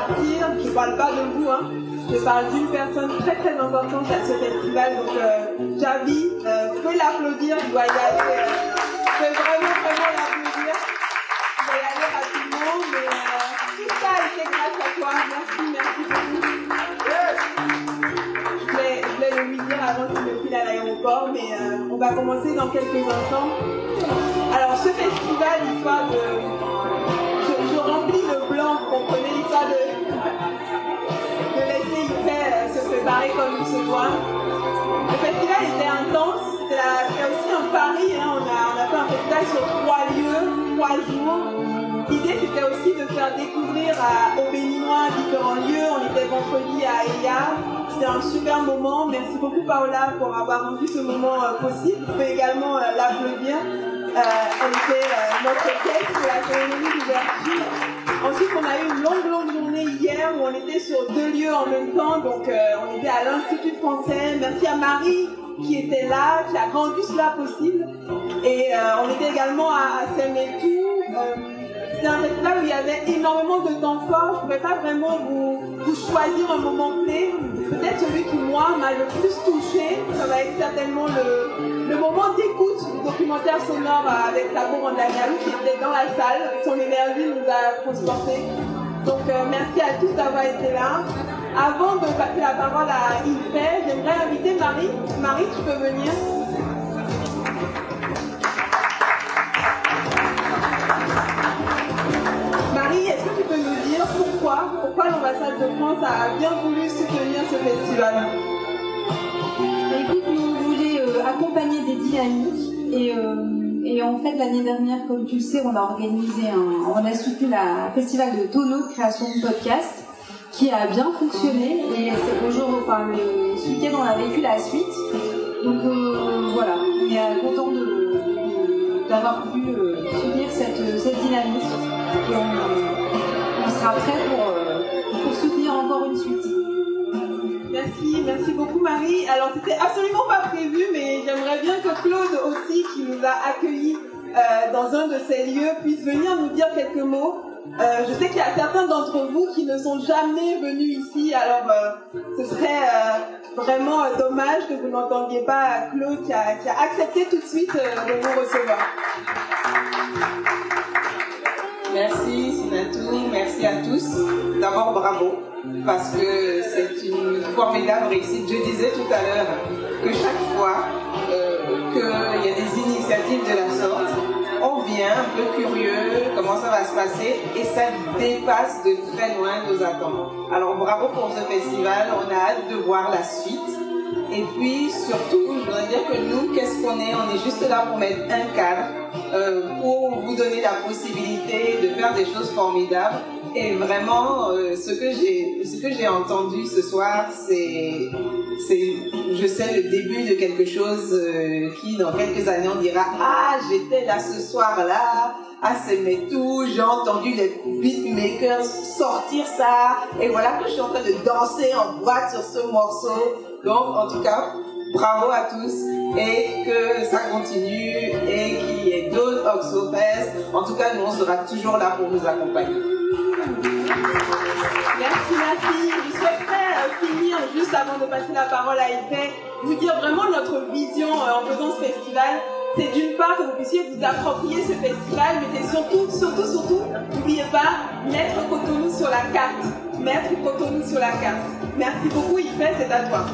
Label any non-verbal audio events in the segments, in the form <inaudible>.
partir, je parle pas de vous, hein, je parle d'une personne très très importante à ce festival. Donc, euh, Javi, euh, pouvez l'applaudir, il doit y aller. Euh, je vais vraiment vraiment l'applaudir. Il doit y aller rapidement, mais euh, tout ça a été grâce à toi. Merci, merci beaucoup. Je voulais le lui dire avant qu'il me file à l'aéroport, mais euh, on va commencer dans quelques instants. Alors, ce festival, histoire de. Préparer comme il se doit. Le festival était intense, c'était aussi un pari, hein. on, a, on a fait un festival sur trois lieux, trois jours. L'idée c'était aussi de faire découvrir à- aux Béninois différents lieux. On était vendredi à Eya, c'était un super moment. Merci beaucoup Paola pour avoir rendu ce moment euh, possible. Vous pouvez également euh, l'applaudir. Euh, elle était euh, notre guest pour la cérémonie d'ouverture. Ensuite, on a eu une longue, longue journée hier où on était sur deux lieux en même temps. Donc, euh, on était à l'Institut français. Merci à Marie qui était là, qui a rendu cela possible. Et on était également à, à Semetou. Euh, C'était un festival où il y avait énormément de temps forts. Je ne pourrais pas vraiment vous, choisir un moment clé. Peut-être celui qui, moi, m'a le plus touché. Ça va être certainement le, le moment d'écoute du documentaire sonore avec Tabo Randanialou qui était dans la salle. Son énergie nous a transportés. Donc, euh, merci à tous d'avoir été là. Avant de passer la parole à Yves, j'aimerais inviter Marie. Marie, tu peux venir. L'ambassade de France a bien voulu soutenir ce festival Écoute, nous on euh, accompagner des dynamiques et, euh, et en fait l'année dernière, comme tu le sais, on a organisé un, on a soutenu la festival de Tono de création de podcast qui a bien fonctionné et c'est le jour, enfin le, ce week-end on a vécu la suite. Donc euh, voilà, on est content d'avoir pu soutenir cette, dynamique et on, sera prêt pour, une suite. Merci, merci beaucoup Marie. Alors c'était absolument pas prévu, mais j'aimerais bien que Claude aussi, qui nous a accueillis euh, dans un de ces lieux, puisse venir nous dire quelques mots. Euh, je sais qu'il y a certains d'entre vous qui ne sont jamais venus ici, alors euh, ce serait vraiment dommage que vous n'entendiez pas Claude qui a, accepté tout de suite de vous recevoir. Merci Sinatou, merci à tous. D'abord bravo, parce que c'est une formidable réussite. Je disais tout à l'heure que chaque fois euh, qu'il y a des initiatives de la sorte, on vient un peu curieux, comment ça va se passer, et ça dépasse de très loin nos attentes. Alors bravo pour ce festival, on a hâte de voir la suite. Et puis surtout, je voudrais dire que nous, qu'est-ce qu'on est? On est juste là pour mettre un cadre, euh, pour vous donner la possibilité de faire des choses formidables. Et vraiment, euh, ce que j'ai, entendu ce soir, c'est, je sais, le début de quelque chose euh, qui, dans quelques années, on dira ah, j'étais là ce soir-là. Ah, c'est tout, j'ai entendu les beatmakers sortir ça, et voilà que je suis en train de danser en boîte sur ce morceau. Donc, en tout cas, bravo à tous et que ça continue et qu'il y ait d'autres Oxofest. En tout cas, nous, on sera toujours là pour vous accompagner. Merci, merci. Je souhaiterais euh, finir juste avant de passer la parole à Yves, vous dire vraiment notre vision euh, en faisant ce festival. C'est d'une part que vous puissiez vous approprier ce festival, mais c'est surtout, surtout, surtout, n'oubliez pas, mettre Cotonou sur la carte. Mettre Cotonou sur la carte. Merci beaucoup Yves, c'est à toi.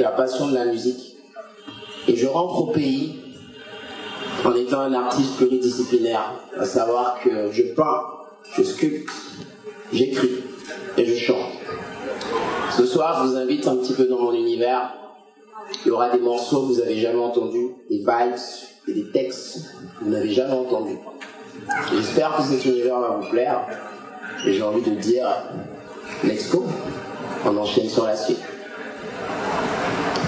La passion de la musique. Et je rentre au pays en étant un artiste pluridisciplinaire, à savoir que je peins, je sculpte, j'écris et je chante. Ce soir, je vous invite un petit peu dans mon univers. Il y aura des morceaux que vous n'avez jamais entendus, des vibes et des textes que vous n'avez jamais entendus. J'espère que cet univers va vous plaire. Et j'ai envie de dire, let's go. On enchaîne sur la suite.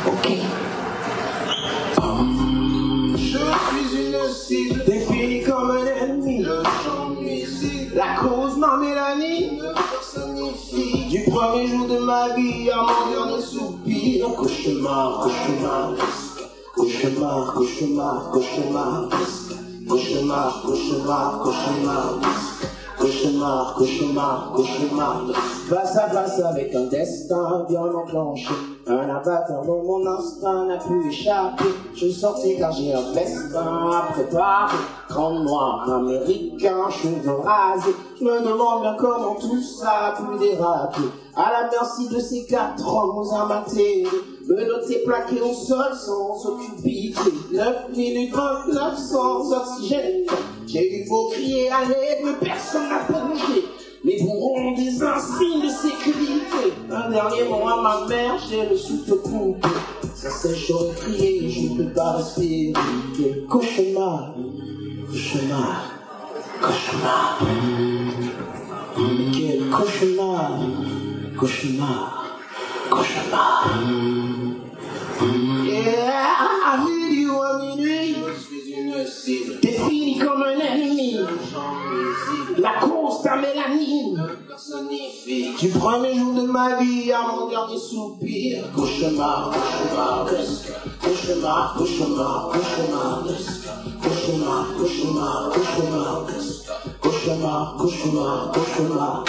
Ok. Je suis une cible définie comme un ennemi. Le la cause ma mélanie me personnifie. Du premier jour de ma vie à mon dernier soupir. Cauchemar, cauchemar, cauchemar, cauchemar, cauchemar, cauchemar, cauchemar, cauchemar. Cauchemar, cauchemar, cauchemar. Face à face avec un destin bien enclenché. Un avatar dont mon instinct n'a pu échapper. Je suis sorti car j'ai un festin à préparer. Grande noir américain, cheveux rasés. Je me demande bien comment tout ça a pu déraper. À la merci de ces quatre hommes amatés. Me noter plaqué au sol sans occupité. 9 minutes 29 sans oxygène. J'ai eu beau crier à l'aide, mais personne n'a bougé. Les bourrons des insignes de sécurité. Un dernier mot à ma mère, j'ai le souffle coupé. Ça sèche, j'aurais crié, je ne peux pas respirer. Quel cauchemar, cauchemar, cauchemar. Quel cauchemar, cauchemar, cauchemar. Yeah, à minuit ou à minuit, je suis une cible. Définie comme un ennemi. mélanine Du premier jour de ma vie à mon dernier soupir Cauchemar, cauchemar, cauchemar, cauchemar, cauchemar, cauchemar, cauchemar, cauchemar, cauchemar, cauchemar, cauchemar.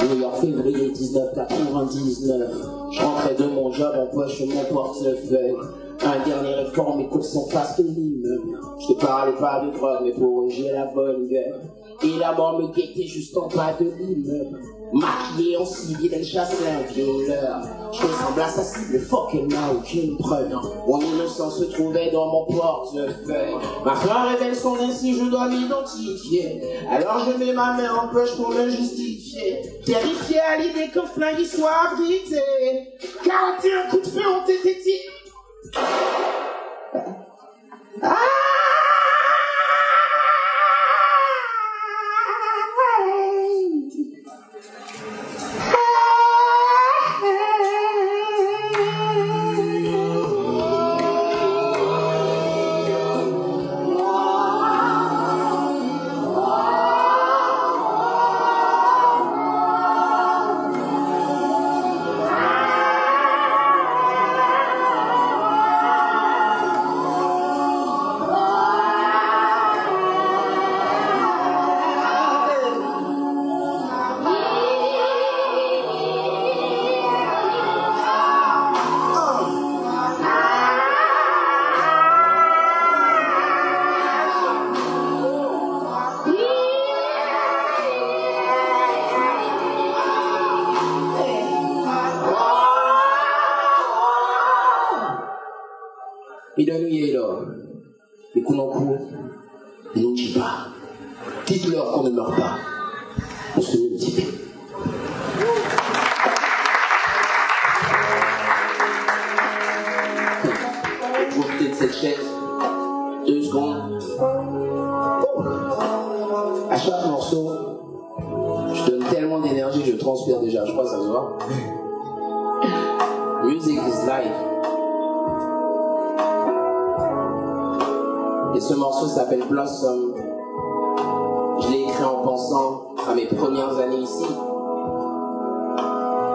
New York, février 1999. Je rentrais de mon job, en poche mon portefeuille. Un dernier réforme, mes courses en face de l'immeuble. Je te parlais pas de drogue, mais pour eux, j'ai la bonne gueule. Et la mort me guettait juste en bas de l'immeuble. Maquillée en civil, elle chassait un violeur. Je ressemble à sa cible, fuck, elle n'a aucune preuve. Mon innocence se trouvait dans mon portefeuille. Ma foi révèle son ainsi, je dois m'identifier. Alors je mets ma main en poche pour me justifier. Terrifié à l'idée qu'un flingue soit abrité. 41 coups de feu ont été tirés. Ah pensant à mes premières années ici.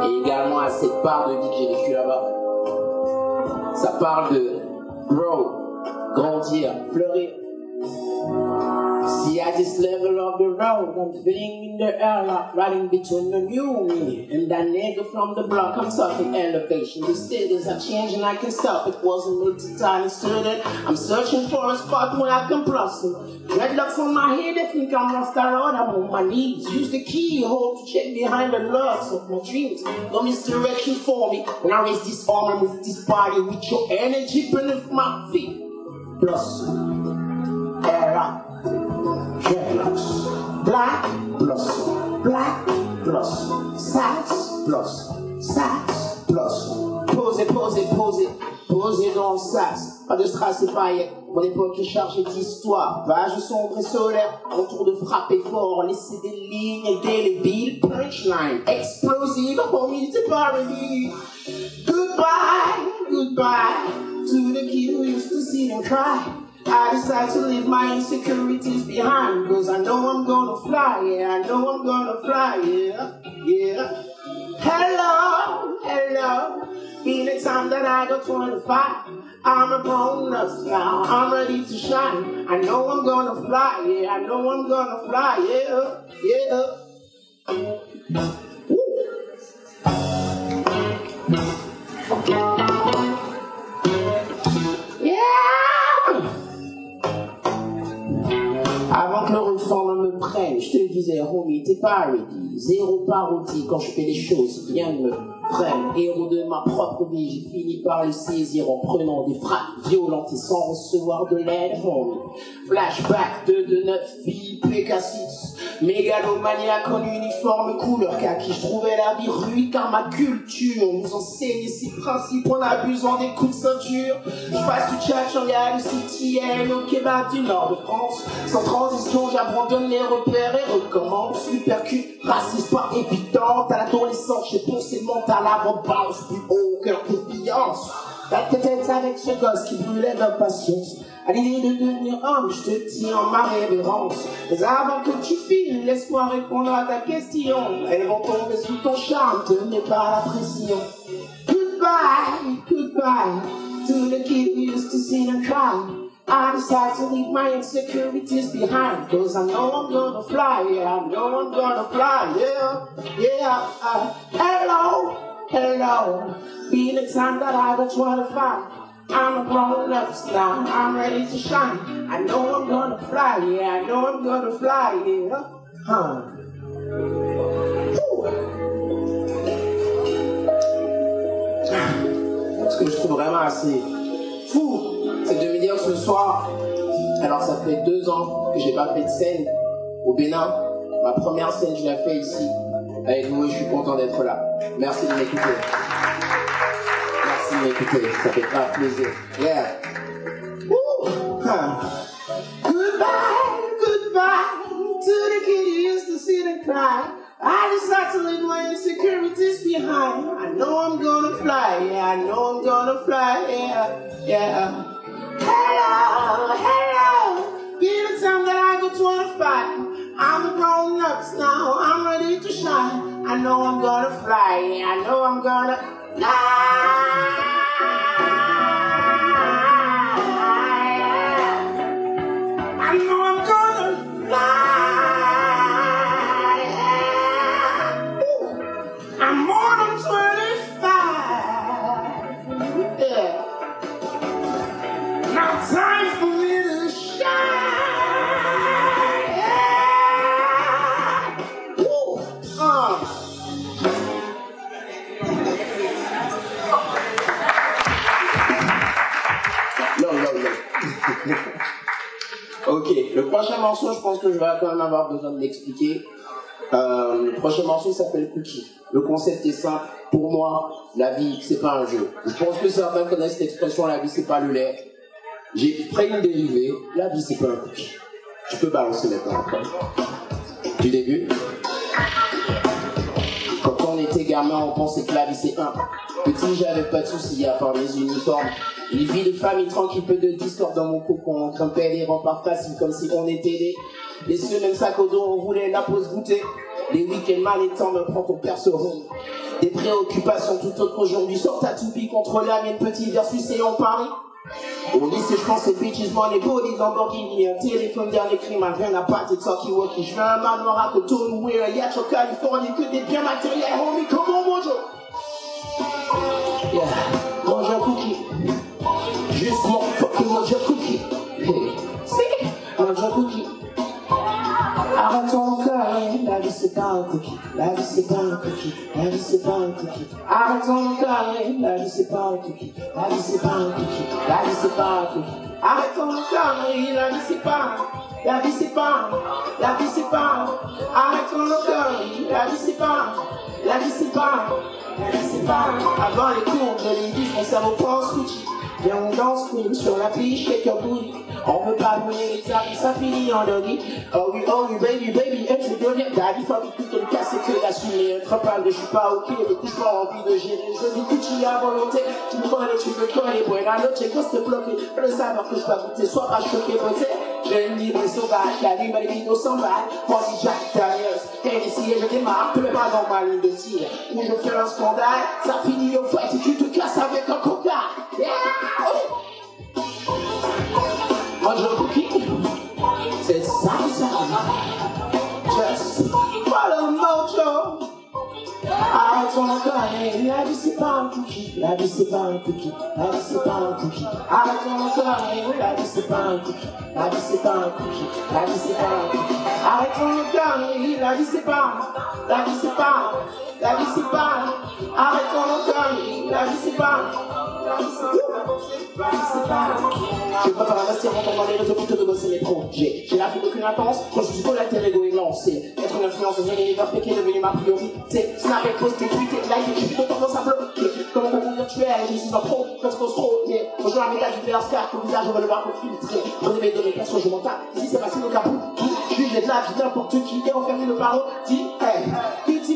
Et également à cette part de vie que j'ai vécue là-bas. Ça parle de grow, grandir, fleurir. At this level of the road, I'm feeling in the air like riding between the new me and that nigga from the block. I'm talking elevation. The cities are changing, I can stop. It wasn't meant to time student. I'm searching for a spot where I can blossom. Dreadlocks on my head, they think I'm lost. I'm on my knees. Use the keyhole to check behind the locks of my dreams. No misdirection for me when I raise this arm and move this body with your energy beneath my feet. Blossom, era. Black blossom, black blossom, sax blossom, sax blossom. Posez, posez, posez, posez dans le sax. Pas de strass et paillettes. Mon époque est chargée d'histoire. Page sombre et solaire. Mon tour de frapper fort. Laisser des lignes indélébiles. Punchline explosive. C'est paradis. Goodbye, goodbye to the kid who used to sit and cry. I decide to leave my insecurities behind Cause I know I'm gonna fly, yeah, I know I'm gonna fly, yeah, yeah Hello, hello Been the time that I got 25 I'm a bonus now, I'm ready to shine I know I'm gonna fly, yeah, I know I'm gonna fly, yeah Yeah! Disais, homie, t'es pas. Zéro parodie quand je fais les choses, rien ne me prenne. Héros de ma propre vie, j'ai fini par le saisir en prenant des frappes violentes et sans recevoir de l'aide. Flashback de de filles, PK6. Mégalomaniaque en uniforme couleur kaki, je trouvais la vie rude car ma culture nous enseigne ces principes en abusant des coups de ceinture. Je passe du tchatch en gare du CTN au kebab du nord de France. Sans transition, j'abandonne les repères et recommence. Supercut, raciste pas évidente. À l'adolescence, j'ai le mental avant bounce plus haut que la confiance. La tête avec ce gosse qui brûlait d'impatience. À l'idée de devenir homme, je te tiens en ma révérence. Mais avant que tu files, laisse-moi répondre à ta question. Elles vont tomber sous ton charme, tenez pas la pression. Goodbye, goodbye to the kid we used to see and cry. I decide to leave my insecurities behind. Cause I know I'm gonna fly, yeah, I know I'm gonna fly, yeah, yeah. Uh, hello, hello. Be the time that I was 25. I'm a grown up now, I'm ready to shine. I know I'm gonna fly, yeah, I know I'm gonna fly, yeah. Huh. Ce que je trouve vraiment assez fou, c'est de me dire ce soir, alors ça fait deux ans que j'ai pas fait de scène au Bénin. Ma première scène, je l'ai fait ici avec vous et je suis content d'être là. Merci de m'écouter. Merci de m'écouter, ça fait plaisir. Yeah. Goodbye, goodbye to the kid used to sit and cry. I decide to leave my insecurities behind. I know I'm gonna fly, yeah, I know I'm gonna fly, yeah, yeah. Hello, hello, be the time that I go 25. I'm grown ups now, I'm ready to shine. I know I'm gonna fly, I know I'm gonna fly. I know I'm gonna fly. Prochain morceau, je pense que je vais quand même avoir besoin de l'expliquer. Euh, le prochain morceau s'appelle Cookie. Le concept est simple. Pour moi, la vie, c'est pas un jeu. Je pense que certains connaissent l'expression la vie, c'est pas le lait. J'ai pris une dérivée. La vie, c'est pas un cookie. Tu peux balancer maintenant. Du début. Quand on était gamin, on pensait que la vie c'est un. Petit, j'avais pas de soucis à part les uniformes. Une vie de famille tranquille, peu de discorde dans mon cocon. On grimpait les remparts faciles comme si on était des. Les cieux, même sac au dos, on voulait la pause goûter. Les week-ends mal étant me prend ton perso rond. Des préoccupations tout autres aujourd'hui. Sors ta toupie contre la mienne, petit versus et on parie. Au lycée, je pense bitches, les body Lamborghini, un téléphone, dernier crime, un rien à pas, t'es talkie walkie. Je veux un manoir à Cotonou, un yacht en Californie, que des biens matériels, homie, comment bonjour? Yeah, un cookie. Juste mon fucking un cookie. Si, un cookie. Arrête ton carré, la vie c'est pas un cookie, la vie c'est pas un cookie, la vie c'est pas un cookie. Arrête ton carré, la vie c'est pas un cookie, la vie c'est pas un cookie, la vie c'est pas un cookie. Arrête ton carré, la vie c'est pas la vie c'est pas la vie c'est pas arrête ton carré, la vie c'est pas la vie c'est pas la vie c'est pas avant les cours de l'église, mon cerveau pense cookie. Viens on danse cool sur la piste, shake your booty. On peut pas brûler les tables, ça finit en doggy. Oh oui, oh oui, baby, baby, et je deviens daddy. It, tout le casser que d'assumer. Incroyable, je suis pas ok, le coup, pas envie de gérer. Je dis Gucci à volonté, tu me connais, tu me connais. Buena noche, qu'on se bloqué. Le savoir que je peux goûter, sois pas choqué, beauté. J'ai une libre sauvage, la les vidéos s'en va. Forty Jack Daniels, Tennessee, et je démarre, peu pas dans ma ligne de tir. Où je fais un scandale, ça finit au fait, si tu te casses avec un coca. Yeah! Un cookie. Ça, ça. Just follow mojo. Arrête ton connerie, la vie c'est pas un cookie, la vie c'est pas un cookie, la vie c'est pas un cookie. Arrête ton connerie, la vie c'est pas un cookie, la vie c'est pas cookie, la vie c'est pas cookie. Arrête ton connerie, la vie c'est pas, la vie c'est pas, la vie c'est pas. Arrête ton connerie, la vie c'est pas. Je peux pas investir mon temps dans les réseaux plutôt que bosser mes projets. J'ai la vie d'aucune intense, quand je suis collatéré égo et lancé. Être une influence dans un univers qui est devenu ma priorité. Snap et poster, tweeter, like, j'ai plutôt tendance à bloquer. Comme un concours virtuel, j'ai suis un pro, quand je pose trop, mais rejoins la méta du VRSCAR, ton visage, on va le voir filtré. Prenez mes données perso, je m'en tape. Ici, c'est facile au capot. Juge de la vie n'importe qui, et enfermé le parodie. Hey,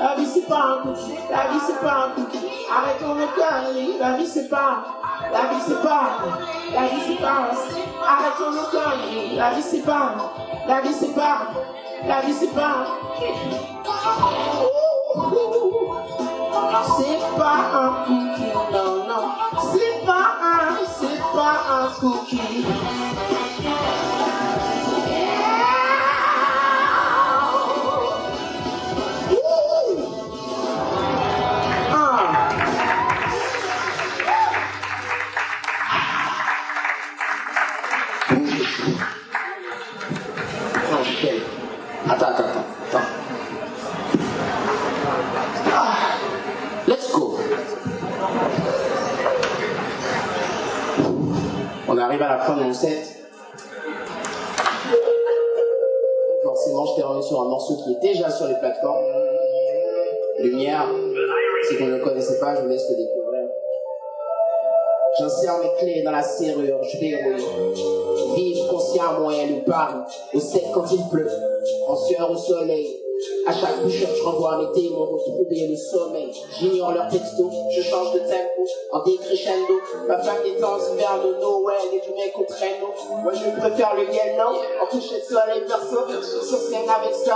la vie c'est pas un cookie, la vie c'est pas un cookie. Arrête ton cœur, la vie c'est pas, la vie c'est pas, la vie c'est pas. Arrête ton cœur, la vie c'est pas, la vie c'est pas, la vie c'est pas. C'est pas un cookie, non, non. C'est pas un, c'est pas un cookie. Attends, attends, attends. Ah, let's go. On arrive à la fin de mon set. Forcément, je remis sur un morceau qui est déjà sur les plateformes. Lumière. Si vous ne le connaissez pas, je vous laisse le découvrir. J'insère mes clés dans la serrure, je verrouille. Vive conscient moyen le pari, au sec quand il pleut, au soleil. À chaque bouchon, je renvoie mes démons retrouver le sommeil. J'ignore leurs textos, je change de tempo, en décrescendo. Ma femme temps vers le Noël et du mec au traîneau. Moi je préfère le yellow, en coucher de soleil perso, sur scène avec style.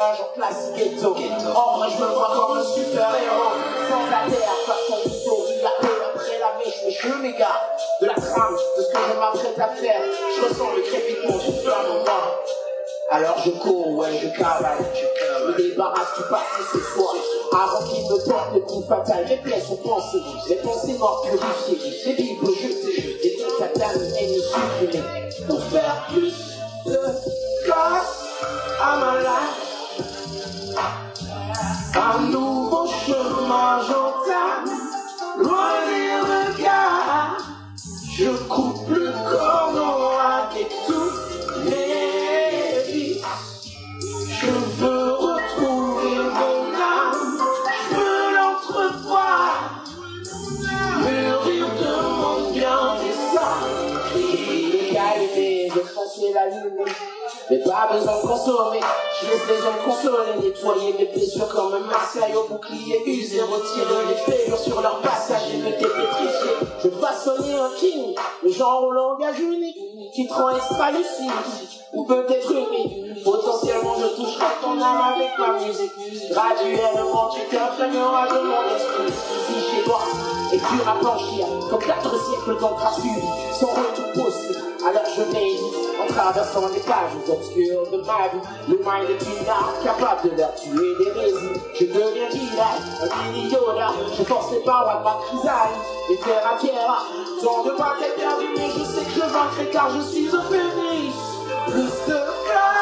Un jour classique ghetto. En vrai, je me vois comme un super héros. Sans la terre, façon plutôt la paix après la mèche, mais je m'égare de la trame, de ce que je m'apprête à faire. Je ressens le crépitement du flamme moi. Alors je cours, ouais, je cavale. Je me débarrasse du passé ce soir. Avant qu'il me porte le coup fatal, mes plaies sont pensées. Mes pensées mortes purifiées. Les bibles jetées. Des trucs à terminer, me supprimer. Pour faire plus de place à ma life. Un nouveau chemin j'entame, loin des nettoyer mes blessures comme un marseille au bouclier usé, retirer les fêlures sur leur passage et me dépétrifier. Je façonner un king, le genre au langage unique, qui extra lucide, ou peut-être unique. Potentiellement je toucherai ton âme avec ma musique. Graduellement tu t'imprégneras de mon esprit. Ici chez toi, et tu à comme quatre siècles d'encre suivi, sans retour. Alors je médite en traversant les pages obscures de ma vie. Le mind est une arme capable de leur tuer des résidus. Je deviens Jedi, un mini Yoda. Je force les parois de ma chrysalide et terre à terre. Tant de t'es perdu, mais je sais que je vaincrai car je suis un phénix. Plus de place.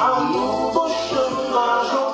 Un nouveau chemin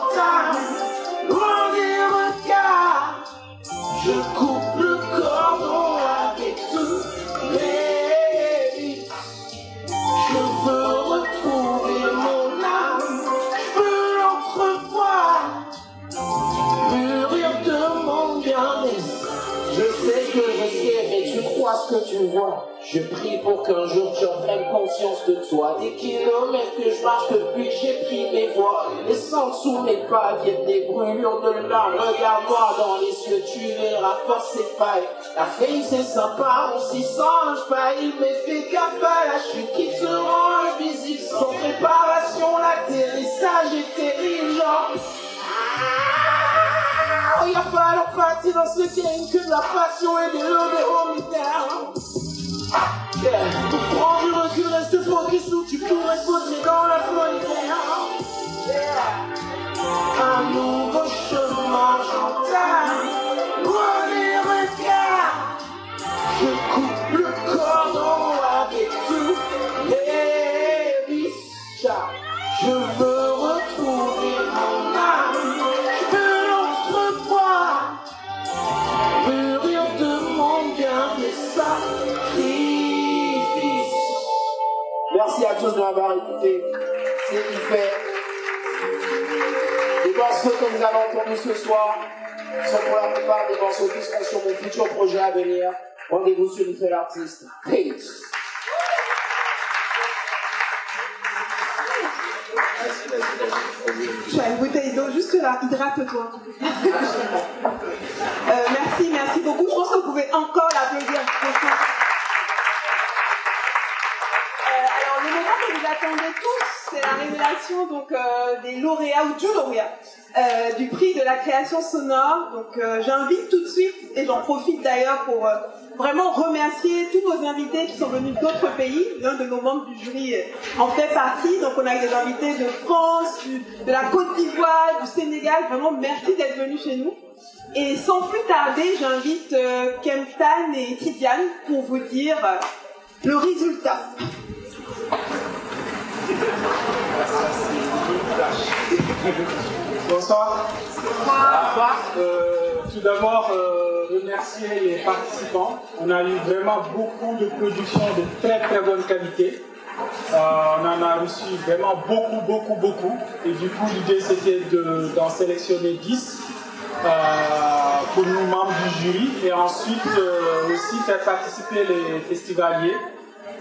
Je prie pour qu'un jour tu en prennes conscience de toi. Des kilomètres que je marche depuis que j'ai pris mes voies. Et sans sous mes pas viennent des brûlures de larmes. Regarde-moi dans les yeux, tu verras force et failles. La fille c'est sympa, on s'y sent infaillible. Mais fais gaffe à la chute qui te rend invisible. Sans préparation, l'atterrissage est terrible. Genre, Oh, y'a pas l'empathie dans ce game que de la passion et des levées au mystère. Yeah. Pour prendre du recul, reste focus pourrais te poser dans la solitaire. Yeah. Un nouveau chemin j'entame, loin des regards. Je coupe barre, écoutez, c'est qu'il fait. Les morceaux que vous avez entendus ce soir sont pour la plupart des morceaux qui seront sur mon futur projet à venir. Rendez-vous sur l'effet l'artiste. Peace. As une bouteille d'eau juste là, hydrate-toi. Euh, merci, merci beaucoup. Je pense que vous pouvez encore l'applaudir. Vous attendez tous, c'est la révélation donc, euh, des lauréats ou du lauréat euh, du prix de la création sonore. Donc, euh, j'invite tout de suite, et j'en profite d'ailleurs pour vraiment remercier tous nos invités qui sont venus d'autres pays. L'un de nos membres du jury en fait partie. Donc, on a des invités de France, de la Côte d'Ivoire, du Sénégal. Vraiment, merci d'être venus chez nous. Et sans plus tarder, j'invite Kemptan et Tidiane pour vous dire le résultat. Bonsoir. Euh, tout d'abord, euh, remercier les participants. On a eu vraiment beaucoup de productions de très très bonne qualité. Euh, on en a reçu vraiment beaucoup, beaucoup, beaucoup. Et du coup, l'idée c'était de- d'en sélectionner 10 euh, pour nous membres du jury et ensuite aussi faire participer les festivaliers.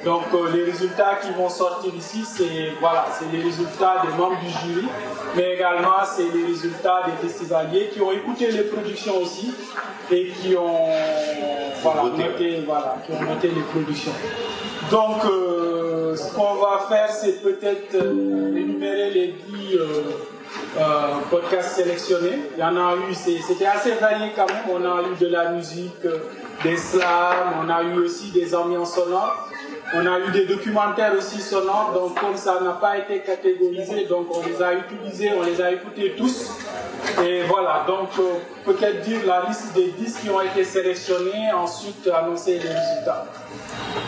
Donc euh, les résultats qui vont sortir ici, c'est voilà, c'est les résultats des membres du jury, mais également c'est les résultats des festivaliers qui ont écouté les productions aussi et qui ont voilà, noté, voilà, qui ont noté les productions. Donc euh, ce qu'on va faire, c'est peut-être euh, énumérer les 10 euh, euh, podcasts sélectionnés. Il y en a eu, c'était assez varié quand même. On a eu de la musique, des slams, on a eu aussi des ambiances sonores. On a eu des documentaires aussi sonores, donc comme ça n'a pas été catégorisé, donc on les a utilisés, on les a écoutés tous. Et voilà, donc euh, peut-être dire la liste des 10 qui ont été sélectionnés, ensuite annoncer les résultats.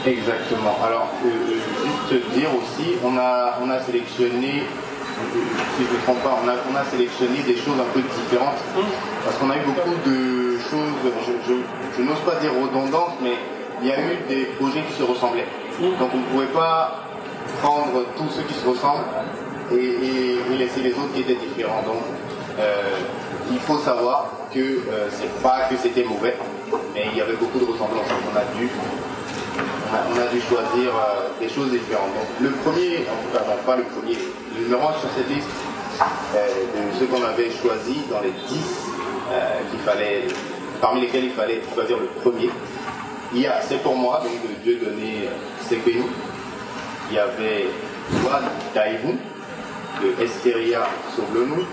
Exactement. Alors, euh, euh, juste dire aussi, on a, on a sélectionné, si je ne me trompe pas, on a, on a sélectionné des choses un peu différentes. Parce qu'on a eu beaucoup de choses, je, je- je n'ose pas dire redondantes, mais il y a eu des projets qui se ressemblaient. Donc on ne pouvait pas prendre tous ceux qui se ressemblent et, laisser les autres qui étaient différents. Donc euh, il faut savoir que euh, c'est pas que c'était mauvais, mais il y avait beaucoup de ressemblances. On a dû on a, dû choisir euh, des choses différentes. Donc, le premier, en tout cas, non, pas le premier, le numéro sur cette liste, euh, de ceux qu'on avait choisis dans les 10 euh, qu'il fallait, parmi lesquels il fallait choisir le premier, il y a C'est pour moi, donc de Dieu donné Il y avait Juan Daïvou, de Esteria Soblonou,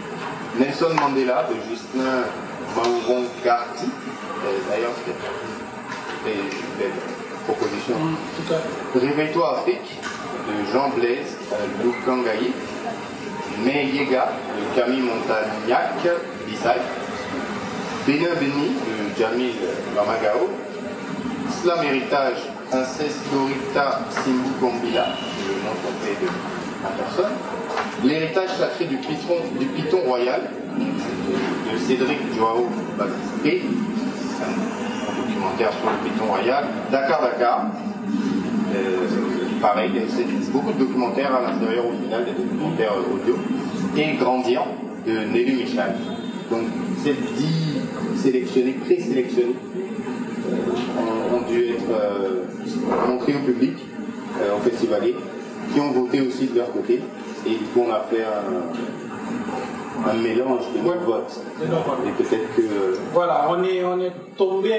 Nelson Mandela, de Justin Mauron Garti. D'ailleurs, c'était une belle proposition. Fait. Réveille-toi Afrique de Jean Blaise euh, Lukangaï, Meyega de Camille Montagnac, Bissaï, Bénin Béni de Jamil Mamagao, Islam Héritage Le nom de la personne, L'héritage sacré du python, du python royal de Cédric Joao Baptiste, un documentaire sur le python royal, Dakar Dakar, euh, pareil, c'est beaucoup de documentaires à l'intérieur au final, des documentaires audio, et Grandir de Nelly Michel. Donc ces dix sélectionnés, présélectionnés, euh, ont, ont dû être euh, montrés au public, euh, aux festivaliers, qui ont voté aussi de leur côté. Et du coup, on a fait un, un mélange de Ouais. votes. Et peut-être que euh, Voilà, on est, on est tombé,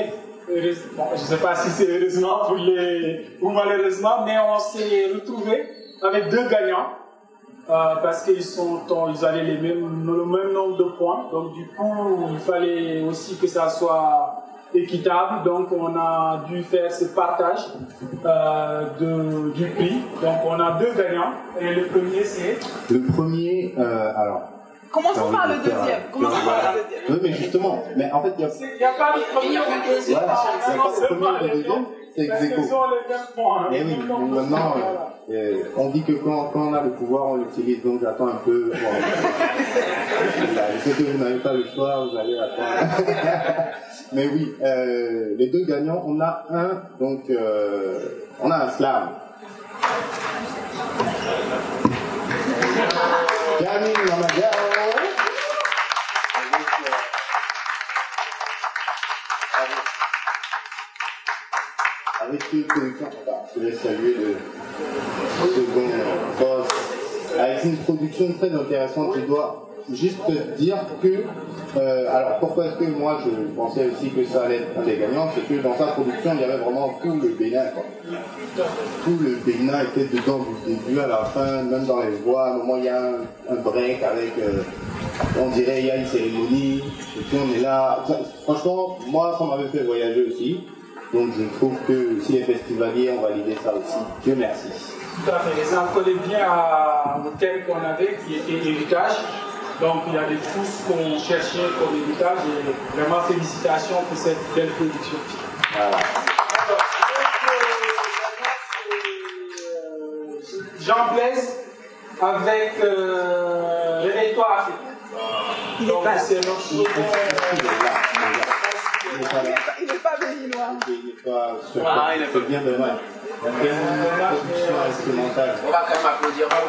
bon, je ne sais pas si c'est heureusement pour les, ou malheureusement, mais on s'est retrouvé avec deux gagnants. euh, parce qu'ils sont, ils avaient les mêmes, le même nombre de points. Donc du coup, il fallait aussi que ça soit équitable. Donc on a dû faire ce partage euh, de, du prix. Donc on a deux gagnants. Et le premier c'est? Le premier, euh, alors. Commençons par le deuxième. euh, Commençons voilà. par le deuxième. Oui, mais justement, mais en fait, il y a Il n'y a pas de premier ou de deuxième. Voilà, il n'y a pas de premier ou deuxième, c'est ex aequo. points. Eh oui, maintenant, euh, euh, on dit que quand, quand on a le pouvoir, on l'utilise, donc j'attends un peu. Bon, <laughs> que vous n'avez pas le choix, vous allez attendre. <laughs> Mais oui, euh, les deux gagnants, on a un, donc, euh, on a un slam. Camille Lamadao. Je laisse saluer le second boss, avec une production très intéressante, je dois juste te dire que, euh, alors pourquoi est-ce que moi je pensais aussi que ça allait être un des gagnants, c'est que dans sa production il y avait vraiment tout le Bénin. Tout le Bénin était dedans du début à la fin, même dans les voix, à un moment il y a un, break avec, euh, on dirait il y a une cérémonie, et puis on est là. Franchement, moi ça m'avait fait voyager aussi, donc je trouve que si les festivaliers ont validé ça aussi, Dieu merci. Tout à fait. Et ça collait bien à- au thème qu'on avait, qui était héritage. Donc il y a des pousses qu'on cherchait comme héritage et vraiment félicitations pour cette belle production. Voilà. Euh, Jean Blaise avec euh, Réveille-toi Afrique. Donc c'est notre Il est second. là, il est là, il est pas là. Il n'est pas béninois. Il n'est pas sur Ah, il est C'est bien dommage. Il y a de production instrumentale. On va quand même applaudir. Ah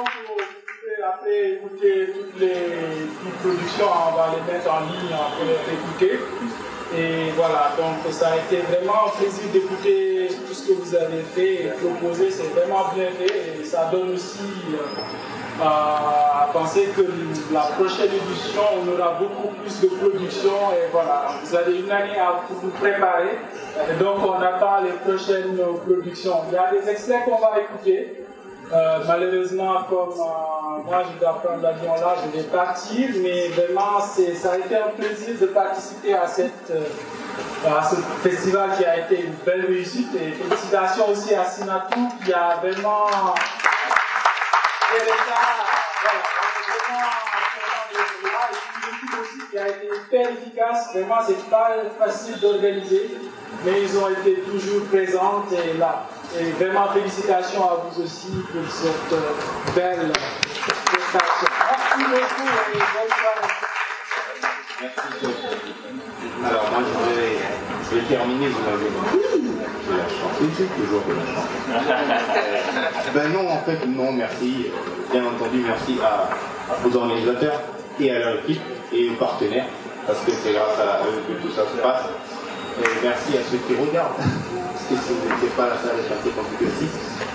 vous pouvez après écouter toutes les petites productions, on va les mettre en ligne pour les écouter. Et voilà, donc ça a été vraiment un plaisir d'écouter tout ce que vous avez fait et proposé, c'est vraiment bien fait et ça donne aussi euh, à penser que la prochaine édition, on aura beaucoup plus de production et voilà, vous avez une année à vous préparer. Donc on attend les prochaines productions. Il y a des extraits qu'on va écouter. Euh, malheureusement, comme euh, moi je dois prendre l'avion là, je vais partir, mais vraiment ça a été un plaisir de participer à, cette, euh, à ce festival qui a été une belle réussite et félicitations aussi à Sinatou qui a vraiment vraiment c'est pas facile d'organiser, mais ils ont été toujours présents et vraiment félicitations à vous aussi pour cette belle prestation. Merci beaucoup et bonne soirée. Alors moi je vais, je vais terminer, vous m'avez dit. La chanter, j'ai toujours de la chanter. <laughs> ben non, en fait, non, merci. Bien entendu, merci à, aux organisateurs et à leur équipe et aux partenaires, parce que c'est grâce à eux que tout ça se passe. Et merci à ceux qui regardent, parce que si vous n'étiez pas allait être un peu compliqué aussi.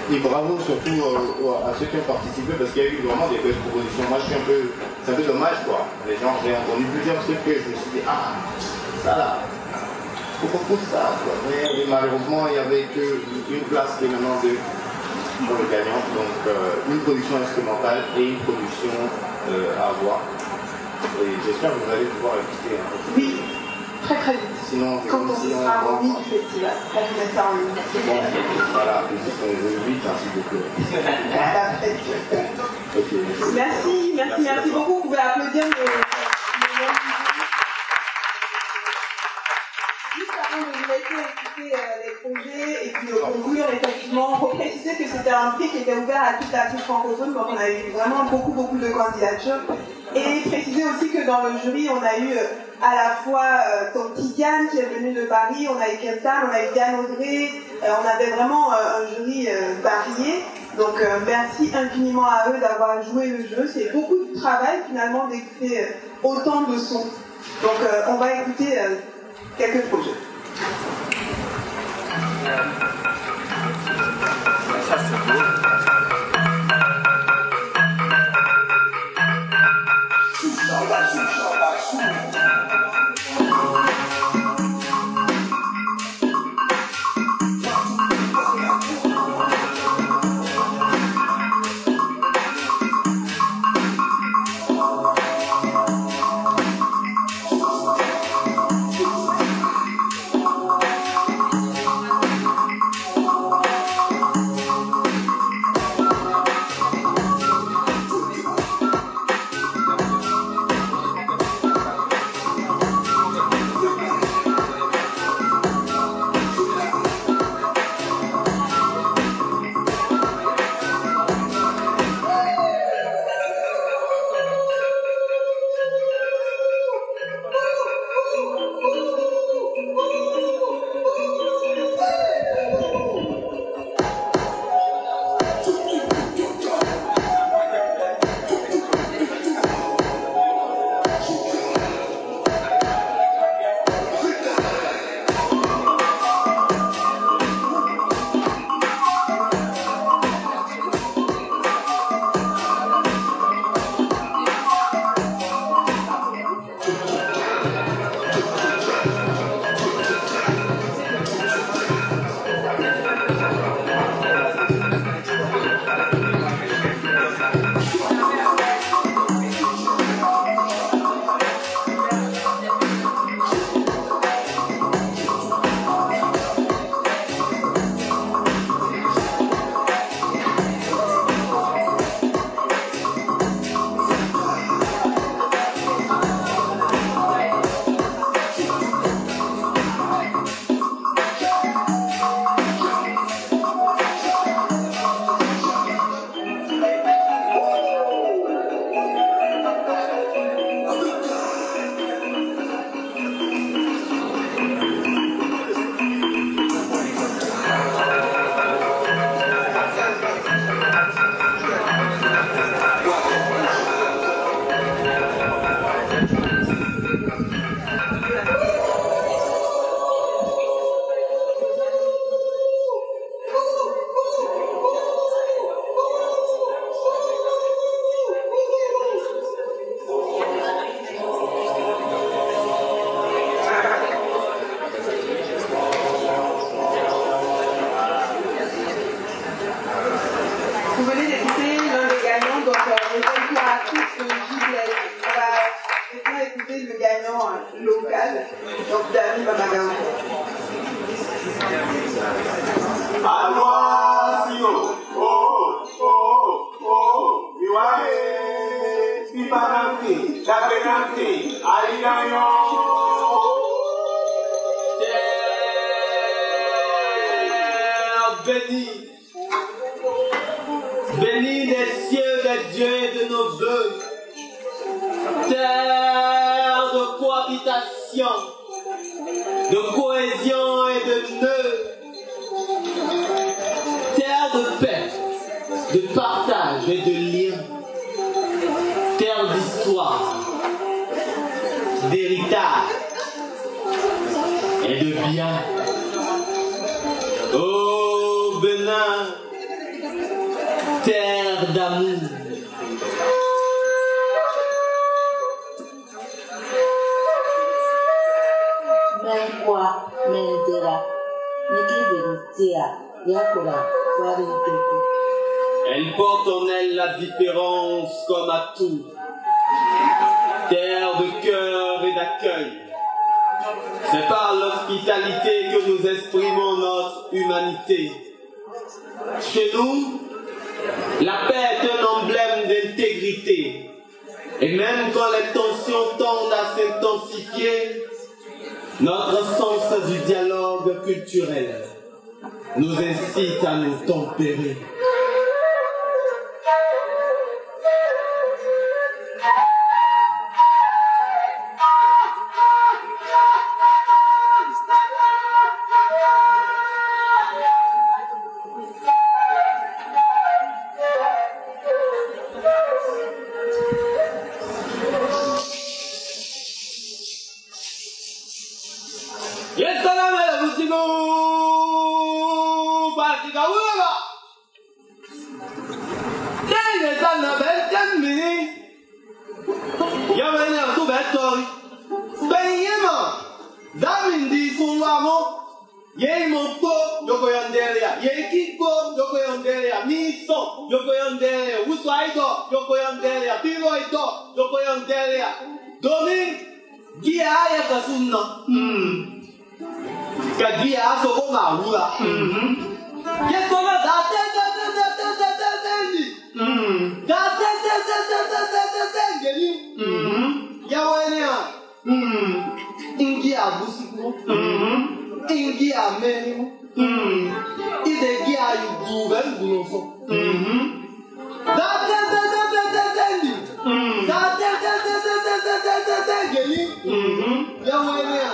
Et bravo surtout euh, à ceux qui ont participé, parce qu'il y a eu vraiment des belles propositions. Moi, je suis un peu, c'est un peu dommage, quoi. Les gens, j'ai entendu plusieurs trucs que je me suis dit, ah, ça là, faut qu'on pousse ça. Mais, mais malheureusement, il n'y avait qu'une place qui est maintenant de pour le gagnant. Donc, euh, une production instrumentale et une production euh, à voix. Et j'espère que vous allez pouvoir écouter. hein. Oui, très très vite. Sinon, Quand on sera on- remis du festival, on vous mettra en ligne. Bon, voilà, je veut vite, ainsi beaucoup. <laughs> Ok. Merci, merci, merci beaucoup. Vous pouvez applaudir le, euh, les projets et puis de conclure, faut préciser que c'était un prix qui était ouvert à toute l'Afrique francophone, donc on a eu vraiment beaucoup, beaucoup de candidatures. Et préciser aussi que dans le jury, on a eu euh, à la fois euh, Tonti Diane qui est venu de Paris, on a eu Kentan, on a eu Diane Audrey, euh, on avait vraiment un jury varié. Donc merci infiniment à eux d'avoir joué le jeu. C'est beaucoup de travail finalement d'écouter autant de sons. Donc on va écouter quelques projets. Ça, c'est beau. Elle porte en elle la différence comme atout. Terre de cœur et d'accueil. C'est par l'hospitalité que nous exprimons notre humanité. Chez nous, la paix est un emblème d'intégrité. Et même quand les tensions tendent à s'intensifier, notre sens du dialogue culturel nous incite à nous tempérer. Igbo jogoyonderea, Miso jogoyonderea, Usuaido jogoyonderea, Tiroido jogoyonderea. Domin giya ya ga sunna. Ka giya aso ko ma wura. Ke sona da te te te te te te te te ni. Da te te te te te te te te te ni. Ya wa ni a. Ngi abusi ko. Ingi abusiku. Ingi ameni. Ide gi ayu buga ngunu fo. Da te te te te te te ni. Da te te te te te te te te te ngeni. Ya wani a.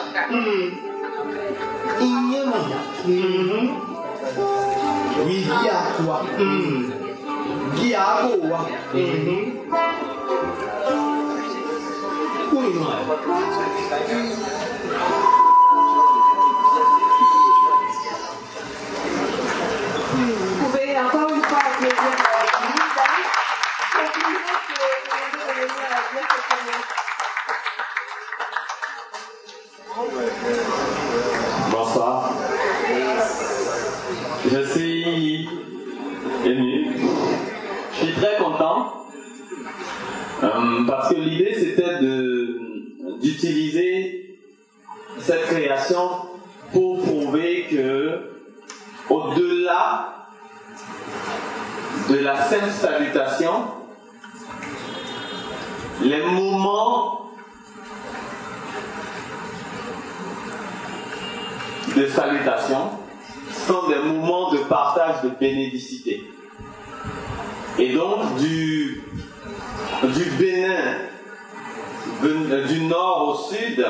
Iye ma. Oui, gi a toi. Gi a ko wa. Kuni no ai. Vous l'idée c'était d'utiliser cette création pour prouver que au-delà de la simple salutation, les moments de salutation sont des moments de partage de bénédicité. Et donc du, du Bénin, ven- du nord au sud,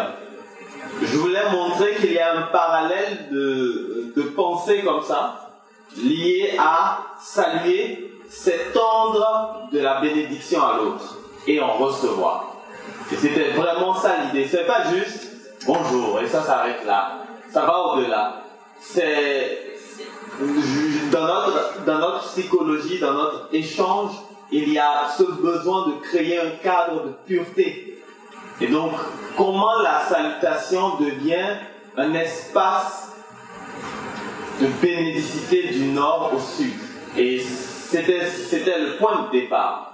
je voulais montrer qu'il y a un parallèle de, de pensée comme ça, lié à saluer, c'est tendre de la bénédiction à l'autre et en recevoir. Et c'était vraiment ça l'idée. C'est pas juste bonjour et ça s'arrête là. Ça va au-delà. C'est dans notre, dans notre psychologie, dans notre échange, il y a ce besoin de créer un cadre de pureté. Et donc, comment la salutation devient un espace de bénédicité du nord au sud? Et c'était, c'était le point de départ.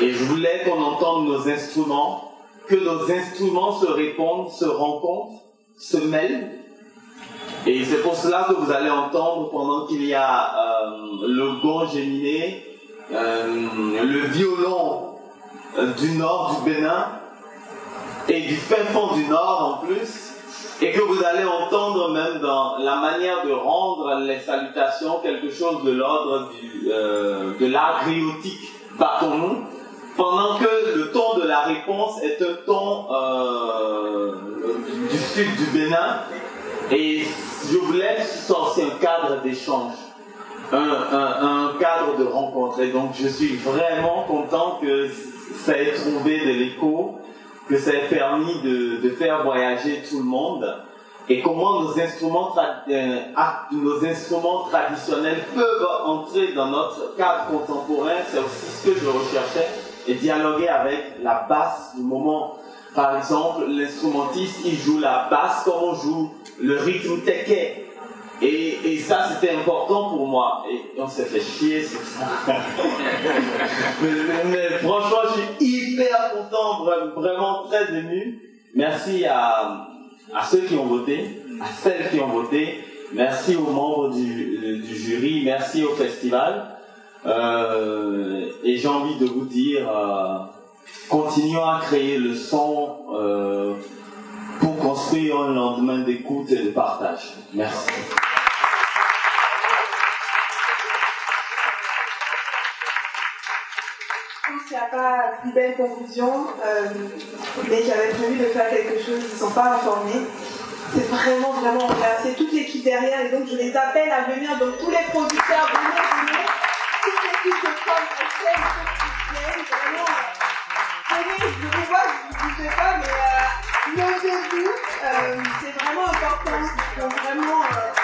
Et je voulais qu'on entende nos instruments que nos instruments se répondent, se rencontrent, se mêlent. Et c'est pour cela que vous allez entendre pendant qu'il y a euh, le gong géminé, le violon euh, du nord du Bénin et du fin fond du nord en plus, et que vous allez entendre même dans la manière de rendre les salutations quelque chose de l'ordre de l'art griotique, pendant que le ton de la réponse est un ton du sud du Bénin, et je voulais sortir un cadre d'échange un, cadre de rencontre. Et donc je suis vraiment content que ça ait trouvé de l'écho, que ça ait permis de, faire voyager tout le monde. Et comment nos instruments, euh, nos instruments traditionnels peuvent entrer dans notre cadre contemporain, c'est aussi ce que je recherchais, et dialoguer avec la basse du moment. Par exemple, l'instrumentiste, il joue la basse comme on joue le rythme teke et, ça, c'était important pour moi. Et on s'est fait chier sur ça. <laughs> mais, franchement, je suis hyper content, vraiment très ému. Merci à, ceux qui ont voté, à celles qui ont voté. Merci aux membres du, du jury. Merci au festival. Euh, et j'ai envie de vous dire, euh, continuons à créer le son euh, pour construire un lendemain d'écoute et de partage. Merci. Pas plus belle conclusion, euh, mais j'avais prévu de faire quelque chose, ils ne sont pas informés. C'est vraiment, vraiment, c'est toute l'équipe derrière, et donc je les appelle à venir, donc tous les producteurs, venez, venez, toute l'équipe de femmes, vraiment, venez, je vous vois, je ne sais pas, mais euh, levez-vous, c'est vraiment important, donc vraiment... Euh,